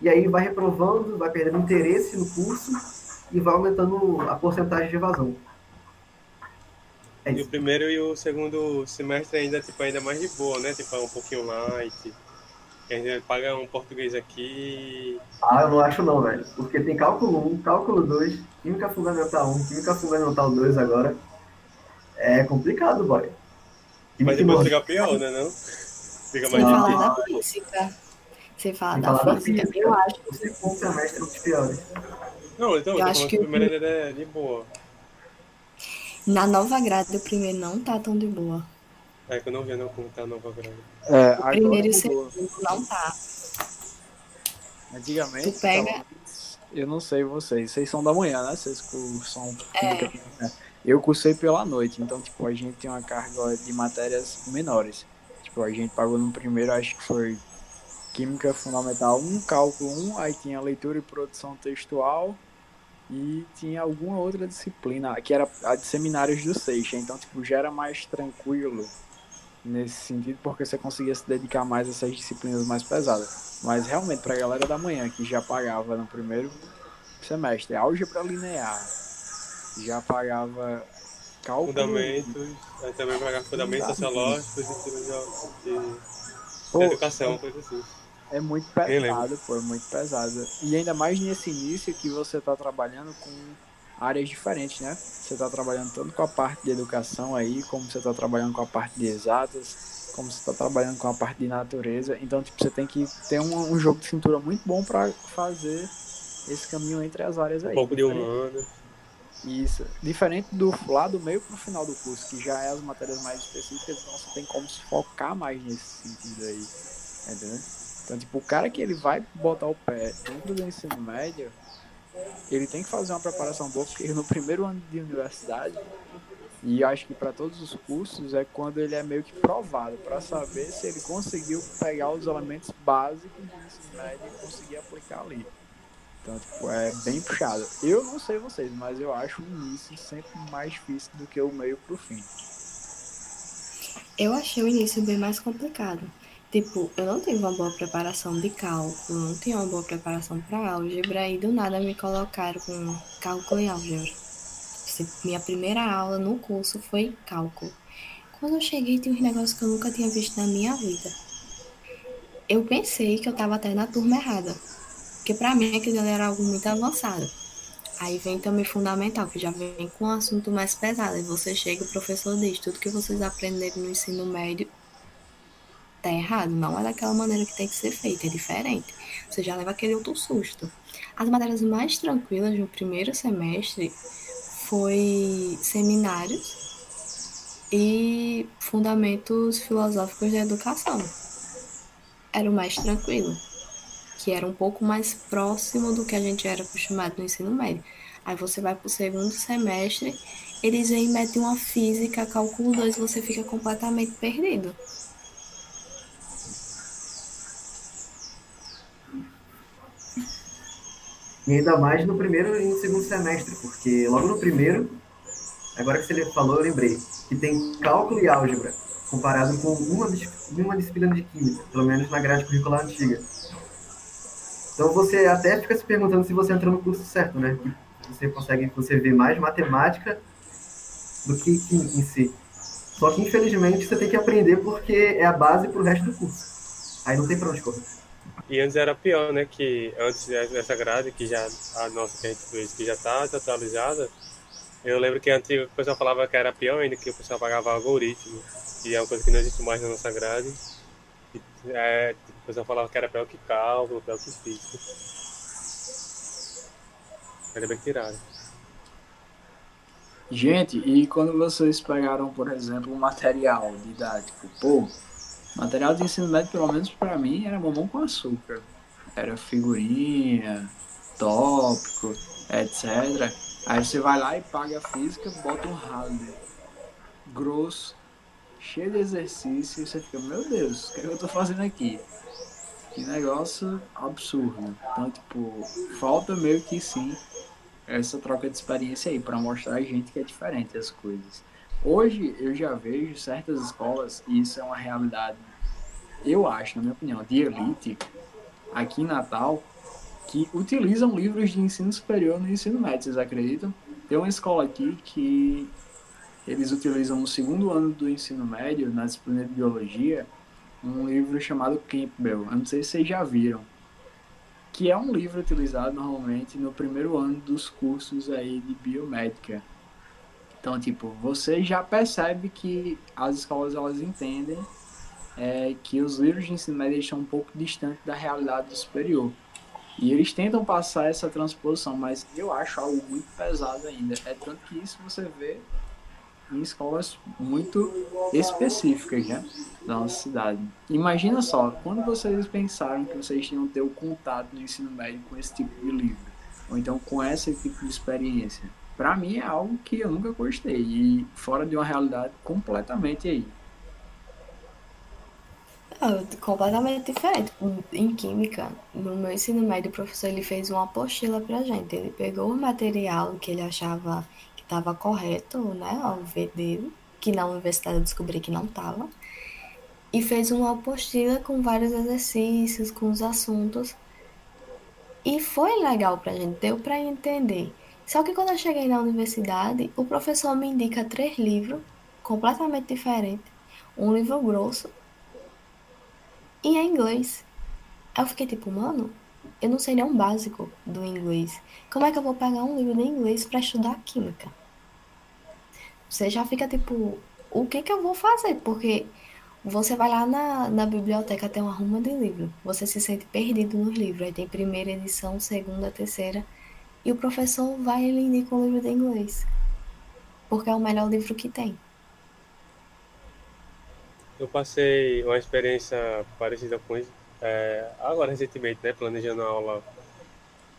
e aí vai reprovando, vai perdendo interesse no curso e vai aumentando a porcentagem de evasão. É e o primeiro e o segundo semestre ainda, tipo, ainda mais de boa, né? Tipo, é um pouquinho light. A gente paga um português aqui. Ah, eu não acho não, velho. Porque tem cálculo 1, cálculo 2, química fundamental 1, química fundamental 2 agora. É complicado, boy. Mas depois fica pior, né? Não? Fica mais Você fala da física. Você fala da, da física, física, eu acho. O segundo semestre é dos piores. Não, então, eu, acho que o primeiro é de boa. Na nova grade, o primeiro não tá tão de boa. É que eu não vi não como tá a nova grade. É, o primeiro e o segundo não tá. Antigamente, tu pega... eu não sei vocês, vocês são da manhã, né? Vocês cursam é. Né? Eu cursei pela noite, então tipo, a gente tem uma carga de matérias menores. Tipo, a gente pagou no primeiro, acho que foi Química Fundamental 1, Cálculo 1, aí tinha leitura e produção textual, e tinha alguma outra disciplina, que era a de seminários do Seixas, então tipo, já era mais tranquilo nesse sentido, porque você conseguia se dedicar mais a essas disciplinas mais pesadas. Mas realmente, para a galera da manhã, que já pagava no primeiro semestre álgebra linear, já pagava cálculo... Fundamentos, aí também pagava fundamentos sociológicos e de, de educação, coisa assim. É muito pesado, pô, é muito pesado. E ainda mais nesse início que você está trabalhando com áreas diferentes, né? Você está trabalhando tanto com a parte de educação aí, como você está trabalhando com a parte de exatas, como você está trabalhando com a parte de natureza. Então, tipo, você tem que ter um, um jogo de cintura muito bom para fazer esse caminho entre as áreas aí. Um pouco de humano. Isso. Diferente do lá do meio para o final do curso, que já é as matérias mais específicas, então você tem como se focar mais nesse sentido aí. Entendeu? Então, tipo, o cara que ele vai botar o pé dentro do ensino médio, ele tem que fazer uma preparação boa, porque no primeiro ano de universidade, e acho que para todos os cursos, é quando ele é meio que provado, para saber se ele conseguiu pegar os elementos básicos do ensino médio e conseguir aplicar ali. Então, tipo, é bem puxado. Eu não sei vocês, mas eu acho o início sempre mais difícil do que o meio pro fim. Eu achei o início bem mais complicado. Tipo, eu não tive uma boa preparação de cálculo, não tinha uma boa preparação para álgebra e do nada me colocaram com cálculo e álgebra. Minha primeira aula no curso foi cálculo. Quando eu cheguei, tinha uns negócios que eu nunca tinha visto na minha vida. Eu pensei que eu tava até na turma errada, porque para mim aquilo era algo muito avançado. Aí vem também fundamental, que já vem com um assunto mais pesado. E você chega, o professor diz: tudo que vocês aprenderam no ensino médio tá errado, não é daquela maneira que tem que ser feito, é diferente. Você já leva aquele outro susto. As matérias mais tranquilas no primeiro semestre foi seminários e fundamentos filosóficos da educação. Era o mais tranquilo, que era um pouco mais próximo do que a gente era acostumado no ensino médio. Aí você vai para o segundo semestre, eles e metem uma física, cálculo 2, você fica completamente perdido. E ainda mais no primeiro e no segundo semestre, porque logo no primeiro, agora que você falou, eu lembrei, que tem cálculo e álgebra, comparado com uma, uma disciplina de química, pelo menos na grade curricular antiga. Então você até fica se perguntando se você entrou no curso certo, né? Você consegue, você vê mais matemática do que química em si. Só que infelizmente você tem que aprender porque é a base para o resto do curso. Aí não tem para onde correr. E antes era pior, né? Que antes dessa grade, que já a nossa que a gente fez, que já está atualizada, eu lembro que antigo o pessoal falava que era pior ainda, que o pessoal pagava algoritmo, e é uma coisa que não existe mais na nossa grade. E, é, o pessoal falava que era pior que cálculo, pior que física. Ainda bem tiraram. Gente, e quando vocês pegaram, por exemplo, um material didático, pô, material de ensino médio, pelo menos para mim, era mamão com açúcar. Era figurinha, tópico, etc. Aí você vai lá e paga a física, bota um ralo grosso, cheio de exercício, e você fica, meu Deus, o que, é que eu tô fazendo aqui? Que negócio absurdo. Então, tipo, falta meio que sim essa troca de experiência aí para mostrar a gente que é diferente as coisas. Hoje eu já vejo certas escolas, e isso é uma realidade, eu acho, na minha opinião, de elite, aqui em Natal, que utilizam livros de ensino superior no ensino médio, vocês acreditam? Tem uma escola aqui que eles utilizam no segundo ano do ensino médio, na disciplina de biologia, um livro chamado Campbell. Eu não sei se vocês já viram que é um livro utilizado normalmente no primeiro ano dos cursos aí de biomédica. Então, tipo, você já percebe que as escolas elas entendem é, que os livros de ensino médio estão um pouco distantes da realidade do superior. E eles tentam passar essa transposição, mas eu acho algo muito pesado ainda. É tanto que isso você vê em escolas muito específicas né, da nossa cidade. Imagina só, quando vocês pensaram que vocês tinham ter o contato no ensino médio com esse tipo de livro, ou então com esse tipo de experiência, para mim é algo que eu nunca gostei e fora de uma realidade completamente aí. É, completamente diferente. Em química, no meu ensino médio, o professor ele fez uma apostila pra gente. Ele pegou o material que ele achava estava correto, né, ao ver dele, que na universidade eu descobri que não estava, e fez uma apostila com vários exercícios, com os assuntos, e foi legal para a gente, deu para entender. Só que quando eu cheguei na universidade, o professor me indica três livros completamente diferentes, um livro grosso e em inglês. Aí eu fiquei tipo, mano, eu não sei nem um básico do inglês. Como é que eu vou pegar um livro de inglês para estudar química? Você já fica tipo, o que que eu vou fazer? Porque você vai lá na, na biblioteca, tem uma ruma de livro. Você se sente perdido nos livros. Aí tem primeira edição, segunda, terceira. E o professor vai e lhe indica um livro de inglês. Porque é o melhor livro que tem. Eu passei uma experiência parecida com isso é, agora recentemente, né, planejando a aula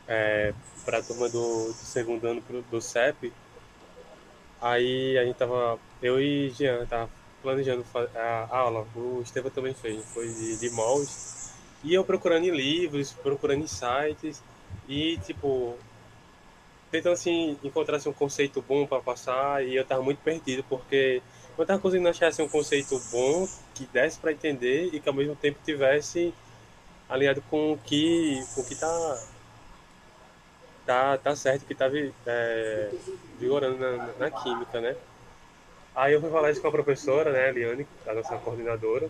é, para a turma do, do, segundo ano do CEP, aí a gente tava, eu e Jean tava planejando a, a aula, o Estevam também fez, foi de, de MOLs, e eu procurando livros, procurando sites, e tipo, tentando assim, encontrar assim, um conceito bom para passar, e eu tava muito perdido, porque eu tava conseguindo achar assim, um conceito bom, que desse para entender, e que ao mesmo tempo tivesse alinhado com o que, o que tá, tá, tá certo, que tá é, vigorando na, na, química, né? Aí eu fui falar isso com a professora, né, Eliane, a nossa coordenadora,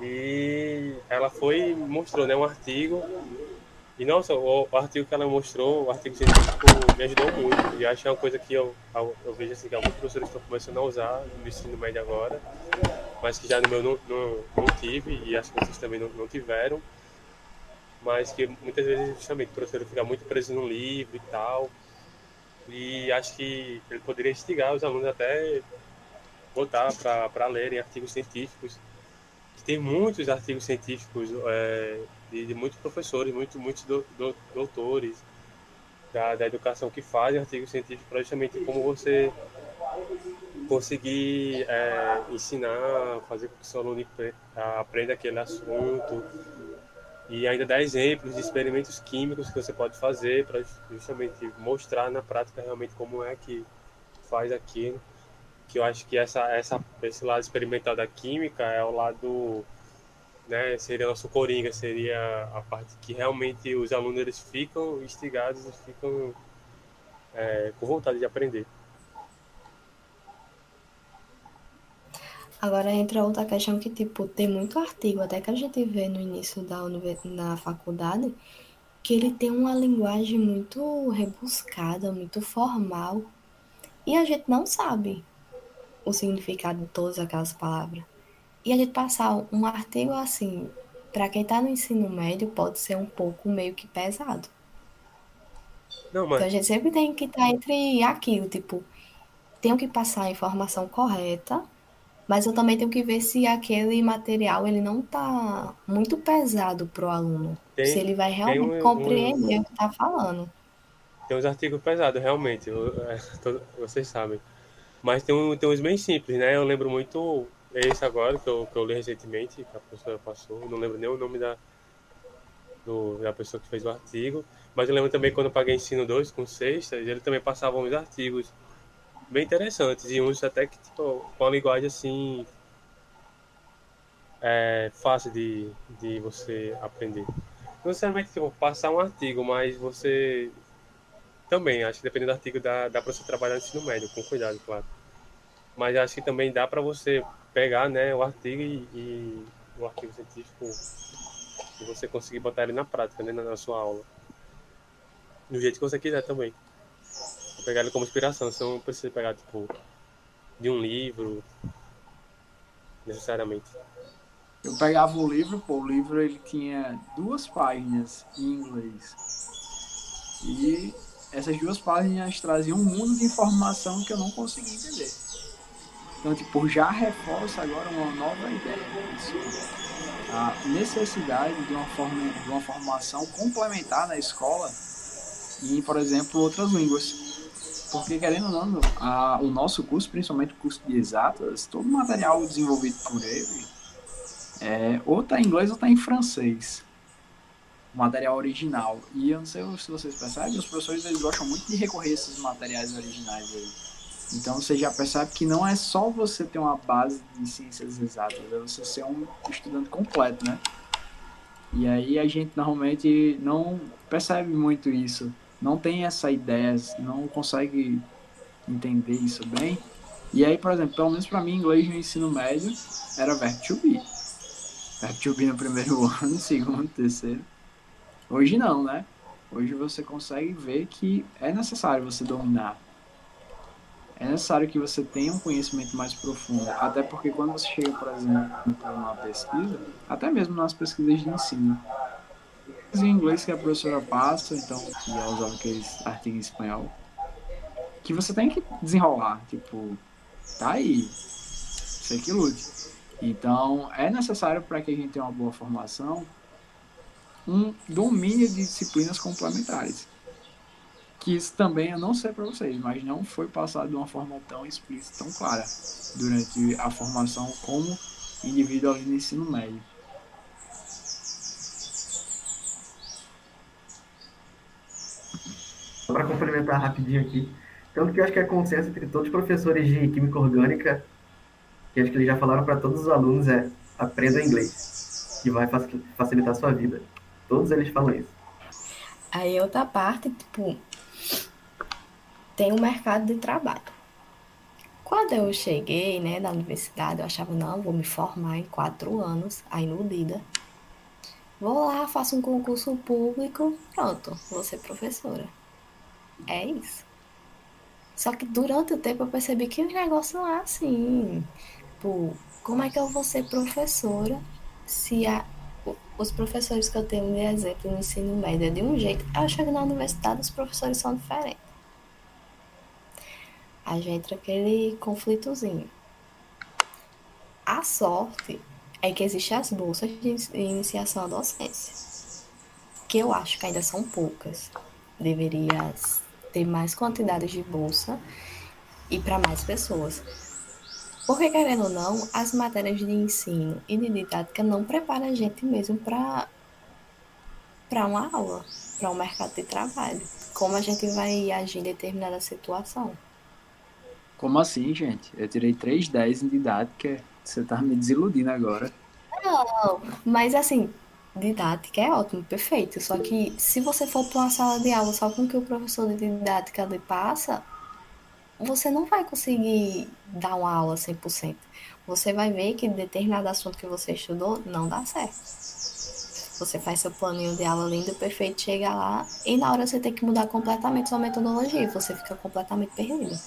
e ela foi mostrou, né, um artigo e nossa, o, o, artigo que ela mostrou, o artigo científico me ajudou muito. E acho que é uma coisa que eu, eu, eu vejo assim, que alguns professores estão começando a usar no ensino médio agora, mas que já no meu não, não, não tive, e acho que vocês também não, não tiveram. Mas que muitas vezes justamente o professor fica muito preso no livro e tal. E acho que ele poderia instigar os alunos até botar para lerem artigos científicos. Tem muitos artigos científicos é, de, de muitos professores, muitos, muitos do, do, doutores da, da educação que fazem artigos científicos para justamente como você conseguir é, ensinar, fazer com que seu aluno aprenda aquele assunto. e ainda dá exemplos de experimentos químicos que você pode fazer para justamente mostrar na prática realmente como é que faz aquilo. Que eu acho que essa, essa, esse lado experimental da química é o lado, né, seria nosso coringa, seria a parte que realmente os alunos eles ficam instigados e ficam é, com vontade de aprender. Agora entra outra questão que, tipo, tem muito artigo, até que a gente vê no início da na faculdade, que ele tem uma linguagem muito rebuscada, muito formal, e a gente não sabe o significado de todas aquelas palavras. E a gente passar um artigo assim, para quem está no ensino médio, pode ser um pouco meio que pesado. Não, mas... Então a gente sempre tem que estar tá entre aquilo, tipo, tenho que passar a informação correta mas eu também tenho que ver se aquele material ele não está muito pesado para o aluno. Tem, se ele vai realmente um, compreender um, o que está falando. Tem uns artigos pesados, realmente, é, vocês sabem. Mas tem, tem uns bem simples, né? Eu lembro muito esse agora, que eu, que eu li recentemente, que a professora passou. Não lembro nem o nome da, do, da pessoa que fez o artigo. Mas eu lembro também quando eu paguei ensino 2 com sextas, ele também passava uns artigos bem interessantes e uns até que tipo, com a linguagem assim é fácil de, de você aprender. Não necessariamente tipo, passar um artigo, mas você também, acho que dependendo do artigo dá, dá para você trabalhar no ensino médio, com cuidado, claro. Mas acho que também dá para você pegar né, o artigo e, e o artigo científico e você conseguir botar ele na prática, né, na sua aula. Do jeito que você quiser também pegar ele como inspiração, você não precisa pegar, tipo, de um livro, necessariamente. Eu pegava o livro, pô, o livro ele tinha duas páginas em inglês. E essas duas páginas traziam um mundo de informação que eu não conseguia entender. Então, tipo, já reforça agora uma nova ideia. A necessidade de uma, forma, de uma formação complementar na escola em, por exemplo, outras línguas. Porque, querendo ou não, a, o nosso curso, principalmente o curso de exatas, todo o material desenvolvido por ele, é, ou está em inglês ou está em francês. O material original. E eu não sei se vocês percebem, os professores eles gostam muito de recorrer a esses materiais originais aí. Então você já percebe que não é só você ter uma base de ciências exatas, é você ser um estudante completo, né? E aí a gente normalmente não percebe muito isso não tem essa ideia, não consegue entender isso bem. E aí, por exemplo, pelo menos para mim, inglês no ensino médio era verbo to be. Verbo to be no primeiro ano, segundo, terceiro. Hoje não, né? Hoje você consegue ver que é necessário você dominar. É necessário que você tenha um conhecimento mais profundo. Até porque quando você chega, por exemplo, numa pesquisa, até mesmo nas pesquisas de ensino, em inglês que a professora passa, então, que é usar aqueles artigos em espanhol, que você tem que desenrolar, tipo, tá aí, você que lute. Então, é necessário para que a gente tenha uma boa formação um domínio de disciplinas complementares. Que isso também, eu não sei para vocês, mas não foi passado de uma forma tão explícita, tão clara, durante a formação como indivíduo ali no ensino médio. para complementar rapidinho aqui. Tanto que eu acho que é consenso entre todos os professores de Química Orgânica, que acho que eles já falaram para todos os alunos, é aprenda inglês, que vai facilitar a sua vida. Todos eles falam isso. Aí outra parte, tipo, tem o mercado de trabalho. Quando eu cheguei, né, na universidade, eu achava, não, vou me formar em quatro anos, aí iludida. Vou lá, faço um concurso público, pronto, vou ser professora. É isso. Só que durante o tempo eu percebi que o negócio não é assim. Pô, como é que eu vou ser professora se a, os professores que eu tenho de exemplo no ensino médio é de um jeito, eu chego na universidade os professores são diferentes. A gente entra aquele conflitozinho. A sorte é que existem as bolsas de iniciação à docência, que eu acho que ainda são poucas. Deveria ter mais quantidades de bolsa e para mais pessoas. Porque, querendo ou não, as matérias de ensino e de didática não preparam a gente mesmo para uma aula, para um mercado de trabalho. Como a gente vai agir em determinada situação. Como assim, gente? Eu tirei 3,10 em didática. Você tá me desiludindo agora. Não, mas assim, didática é ótimo, perfeito. Só que se você for para uma sala de aula só com o que o professor de didática lhe passa, você não vai conseguir dar uma aula 100%. Você vai ver que determinado assunto que você estudou não dá certo. Você faz seu planinho de aula lindo, perfeito, chega lá e na hora você tem que mudar completamente sua metodologia. e Você fica completamente perdido.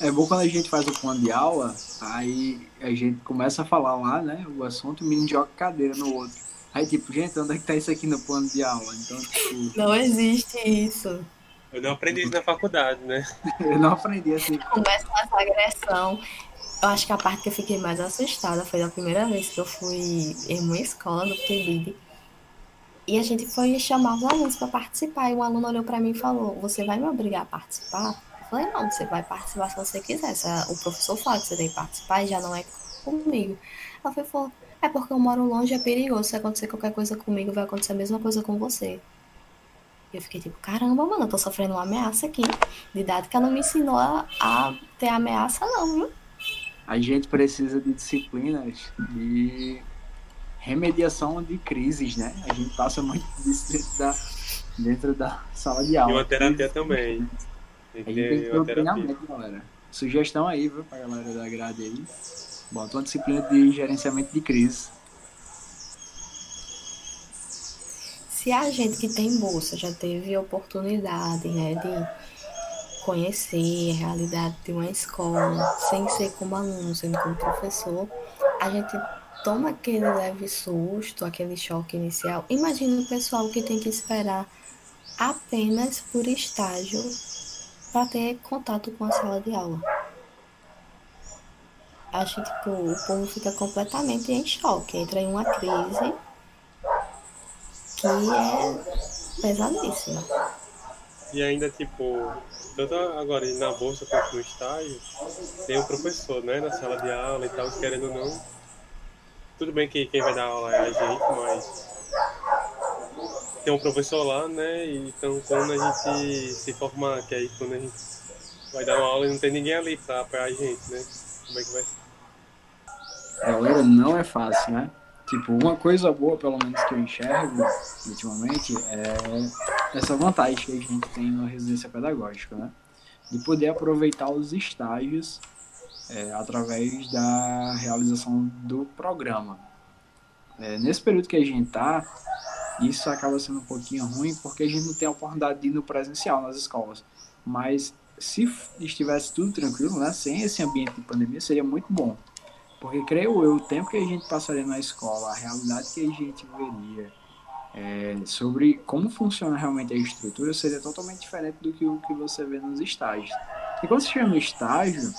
É bom quando a gente faz o plano de aula, aí a gente começa a falar lá, né, o assunto, o menino joga cadeira no outro. Aí, tipo, gente, onde é que tá isso aqui no plano de aula? Então, tipo... Não existe isso. Eu não aprendi isso na faculdade, né? eu não aprendi assim. Começa essa agressão. Eu acho que a parte que eu fiquei mais assustada foi a primeira vez que eu fui em uma escola do PIBID. E a gente foi chamar os alunos para participar. E um aluno olhou para mim e falou: Você vai me obrigar a participar? Eu falei: Não, você vai participar se você quiser. Se o professor fala que você tem que participar e já não é comigo. Ela falou: É porque eu moro longe, é perigoso. Se acontecer qualquer coisa comigo, vai acontecer a mesma coisa com você. E eu fiquei tipo: Caramba, mano, eu tô sofrendo uma ameaça aqui. Didática não me ensinou a, a ter ameaça, não, viu? A gente precisa de disciplinas de remediação de crises, né? A gente passa muito disso dentro da, dentro da sala de aula. E uma terapia também. A gente tem que ter um treinamento, galera. Sugestão aí, viu, pra galera da grade aí. Bota uma disciplina de gerenciamento de crise. Se a gente que tem bolsa já teve oportunidade, né, de conhecer a realidade de uma escola, sem ser como aluno, sendo como professor, a gente toma aquele leve susto, aquele choque inicial. Imagina o pessoal que tem que esperar apenas por estágio para ter contato com a sala de aula. Acho que tipo, o povo fica completamente em choque, entra em uma crise que é pesadíssima. E ainda, tipo, tanto agora na bolsa quanto no estágio, tem o professor, né, na sala de aula e tal, querendo ou não, tudo bem que quem vai dar aula é a gente, mas tem um professor lá, né? Então quando a gente se formar, que aí quando a gente vai dar uma aula e não tem ninguém ali pra a gente, né? Como é que vai ser? Galera, não é fácil, né? Tipo, uma coisa boa, pelo menos que eu enxergo ultimamente, é essa vantagem que a gente tem na residência pedagógica, né? De poder aproveitar os estágios é, através da realização do programa. É, nesse período que a gente está, isso acaba sendo um pouquinho ruim porque a gente não tem a oportunidade de ir no presencial nas escolas. Mas se estivesse tudo tranquilo, né, sem esse ambiente de pandemia, seria muito bom. Porque creio eu, o tempo que a gente passaria na escola, a realidade que a gente veria é, sobre como funciona realmente a estrutura seria totalmente diferente do que o que você vê nos estágios. E quando você chega no estágio,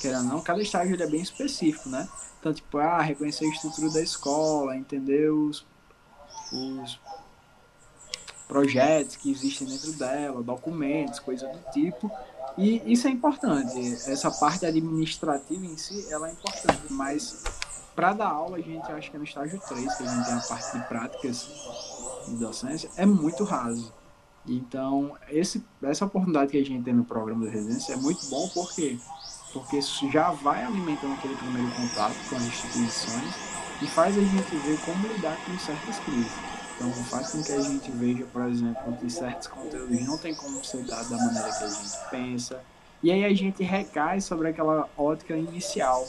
querendo ou não, cada estágio é bem específico, né? Então, tipo, ah, reconhecer a estrutura da escola, entender os, os projetos que existem dentro dela, documentos, coisas do tipo. E isso é importante. Essa parte administrativa em si, ela é importante, mas para dar aula, a gente acha que é no estágio 3, que a gente tem a parte de práticas de docência, é muito raso. Então, esse, essa oportunidade que a gente tem no programa de residência é muito bom porque porque já vai alimentando aquele primeiro contato com as instituições e faz a gente ver como lidar com certas crises. Então faz com que a gente veja, por exemplo, que certos conteúdos não tem como ser dado da maneira que a gente pensa. E aí a gente recai sobre aquela ótica inicial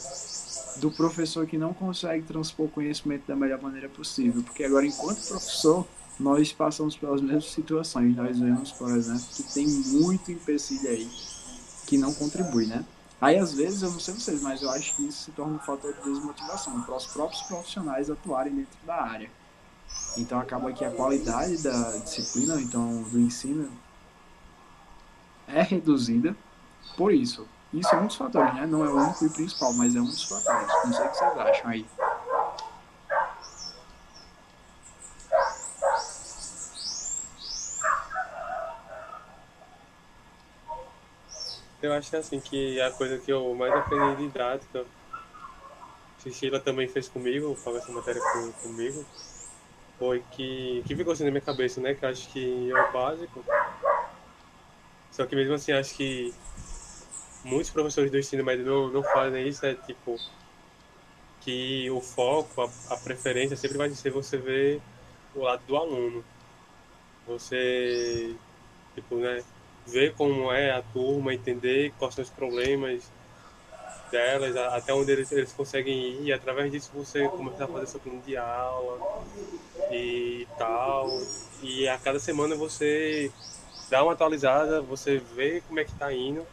do professor que não consegue transpor conhecimento da melhor maneira possível. Porque agora, enquanto professor, nós passamos pelas mesmas situações. Nós vemos, por exemplo, que tem muito empecilho aí que não contribui, né? Aí, às vezes, eu não sei vocês, mas eu acho que isso se torna um fator de desmotivação para os próprios profissionais atuarem dentro da área. Então, acaba que a qualidade da disciplina, então, do ensino, é reduzida por isso. Isso é um dos fatores, né? Não é o único e principal, mas é um dos fatores. Não sei o que vocês acham aí. Eu acho assim que a coisa que eu mais aprendi de didática, Sheila também fez comigo, falou essa matéria com, comigo, foi que, que ficou assim na minha cabeça, né? Que acho que é o básico. Só que mesmo assim, acho que muitos professores do ensino médio não, não fazem isso, é tipo que o foco, a, a preferência sempre vai ser você ver o lado do aluno. Você, tipo, né, ver como é a turma, entender quais são os problemas delas, até onde eles, eles conseguem ir, e através disso você começar a fazer seu plano de aula e tal. E a cada semana você dá uma atualizada, você vê como é que está indo.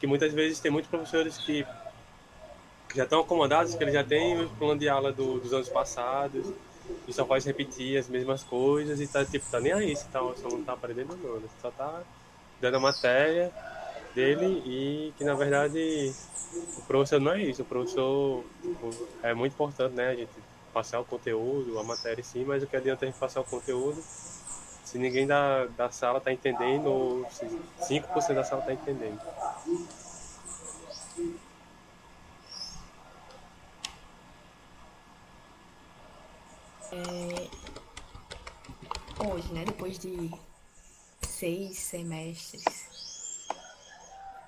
Que muitas vezes tem muitos professores que, que já estão acomodados, que eles já têm o plano de aula do, dos anos passados, e só faz repetir as mesmas coisas e tá tipo, tá nem aí se tá, só não tá aprendendo nada, só tá dando a matéria dele e que na verdade o professor não é isso, o professor é muito importante, né, a gente passar o conteúdo, a matéria sim, mas o que adianta a gente passar o conteúdo se ninguém da, da sala tá entendendo ou se 5% da sala tá entendendo. É, hoje, né, depois de seis semestres,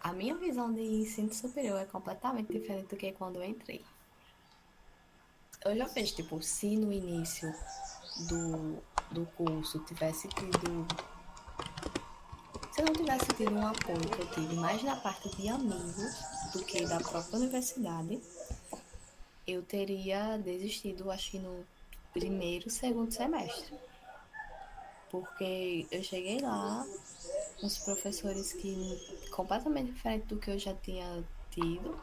a minha visão de ensino superior é completamente diferente do que quando eu entrei. Eu já vejo, tipo, se no início do, do curso tivesse tido. Se eu não tivesse tido um apoio que eu tive mais na parte de amigos do que da própria universidade, eu teria desistido, acho que no primeiro, segundo semestre. Porque eu cheguei lá, uns professores que completamente diferente do que eu já tinha tido,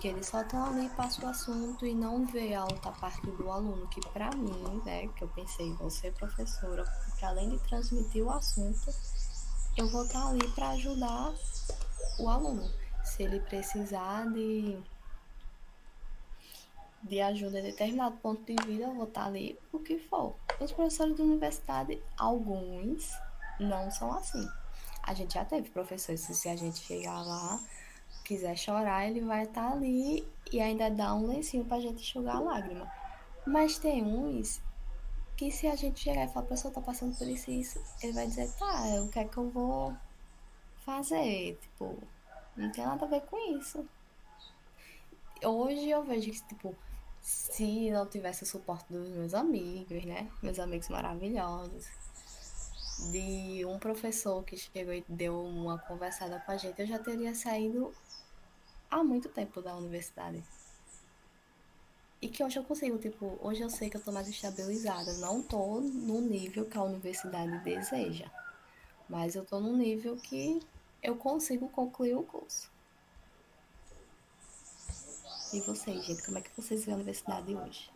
que eles só estão ali passa o assunto e não vê a outra parte do aluno, que para mim, né, que eu pensei, vou ser professora, porque além de transmitir o assunto, eu vou estar ali para ajudar o aluno. Se ele precisar de de ajuda em determinado ponto de vida, eu vou estar ali o que for. Os professores da universidade, alguns não são assim. A gente já teve professores que se a gente chegar lá, quiser chorar, ele vai estar ali e ainda dá um lencinho pra gente enxugar a lágrima. Mas tem uns que se a gente chegar e falar, pessoa tá passando por isso e isso, ele vai dizer, tá, o que é que eu vou fazer? Tipo, não tem nada a ver com isso. Hoje eu vejo que, tipo, se não tivesse o suporte dos meus amigos, né? Meus amigos maravilhosos. De um professor que chegou e deu uma conversada com a gente, eu já teria saído há muito tempo da universidade. E que hoje eu consigo, tipo, hoje eu sei que eu tô mais estabilizada. Não tô no nível que a universidade deseja. Mas eu tô no nível que eu consigo concluir o curso. E vocês, gente, como é que vocês veem a universidade hoje?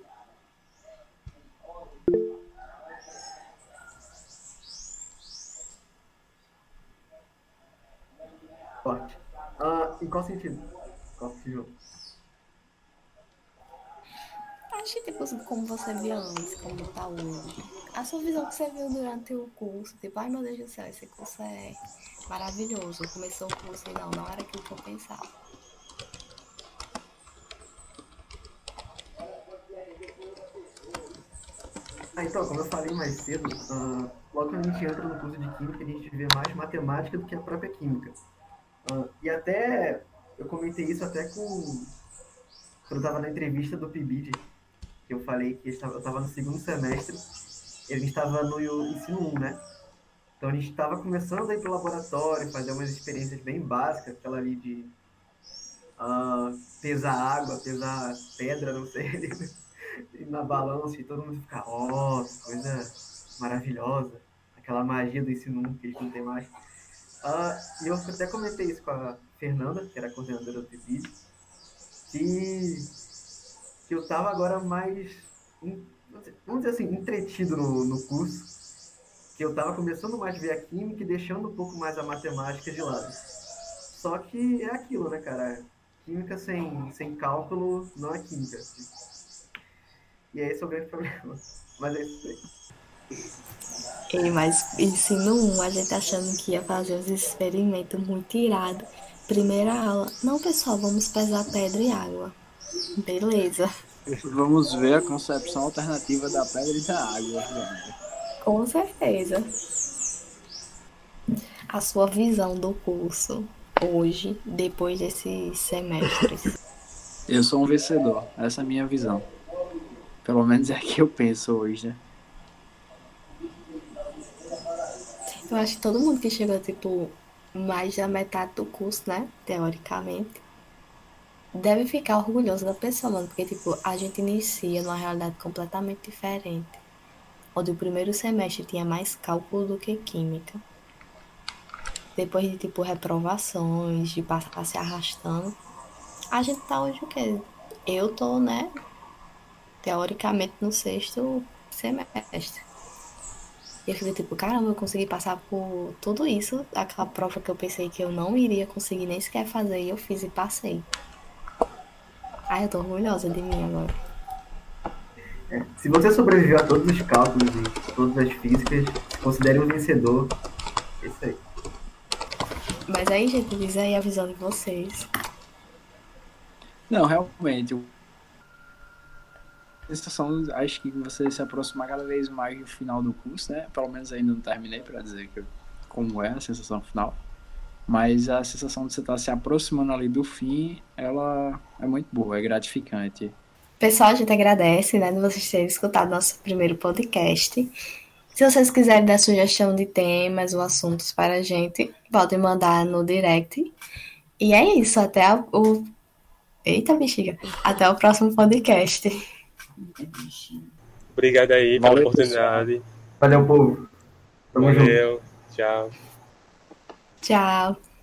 Forte. Ah, em qual sentido? Qual sentido? Acho que, tipo, como você via antes, como tá hoje. A sua visão que você viu durante o curso, tipo, ai meu Deus do céu, esse curso é maravilhoso. Começou o curso e não, não era aquilo que eu pensava. Ah, então, como eu falei mais cedo, uh, logo quando a gente entra no curso de Química, a gente vê mais matemática do que a própria Química. Uh, e até, eu comentei isso até com, quando eu estava na entrevista do PIBID, que eu falei que eu estava no segundo semestre, ele estava no ensino 1, né? Então a gente estava começando a ir para o laboratório, fazer umas experiências bem básicas, aquela ali de uh, pesar água, pesar pedra, não sei. na balança e todo mundo fica, ó, oh, coisa maravilhosa, aquela magia do ensino 1 que a gente não tem mais. Uh, e eu até comentei isso com a Fernanda, que era coordenadora do PIB, que, que eu tava agora mais, vamos dizer assim, entretido no, no curso, que eu tava começando mais a ver a química e deixando um pouco mais a matemática de lado. Só que é aquilo, né, cara? Química sem, sem cálculo não é química. E esse é o grande problema. Mas é isso aí. Ei, mas ensino 1, a gente achando que ia fazer os experimentos muito irados. Primeira aula. Não, pessoal, vamos pesar pedra e água. Beleza. Vamos ver a concepção alternativa da pedra e da água. Com certeza. A sua visão do curso hoje, depois desses semestres. Eu sou um vencedor, essa é a minha visão. Pelo menos é a que eu penso hoje, né? Eu acho que todo mundo que chegou, tipo, mais da metade do curso, né? Teoricamente, deve ficar orgulhoso da pessoa, mano. Porque, tipo, a gente inicia numa realidade completamente diferente. Onde o primeiro semestre tinha mais cálculo do que química. Depois de, tipo, reprovações, de passar se arrastando. A gente tá hoje o quê? Eu tô, né? Teoricamente no sexto semestre. E eu fiquei tipo, caramba, eu consegui passar por tudo isso, aquela prova que eu pensei que eu não iria conseguir nem sequer fazer, e eu fiz e passei. Ai, eu tô orgulhosa de mim agora. É, se você sobreviveu a todos os cálculos e todas as físicas, se considere um vencedor. É isso aí. Mas aí, gente, diz aí a visão de vocês. Não, realmente, sensação, acho que você se aproximar cada vez mais do final do curso, né? Pelo menos ainda não terminei para dizer que, como é a sensação final. Mas a sensação de você estar tá se aproximando ali do fim, ela é muito boa, é gratificante. Pessoal, a gente agradece, né, de vocês terem escutado nosso primeiro podcast. Se vocês quiserem dar sugestão de temas ou assuntos para a gente, podem mandar no direct. E é isso, até o. Eita, bexiga! Até o próximo podcast. Obrigado aí pela Valeu, oportunidade. Pessoal. Valeu, povo. Tamo Valeu. Junto. Tchau. Tchau.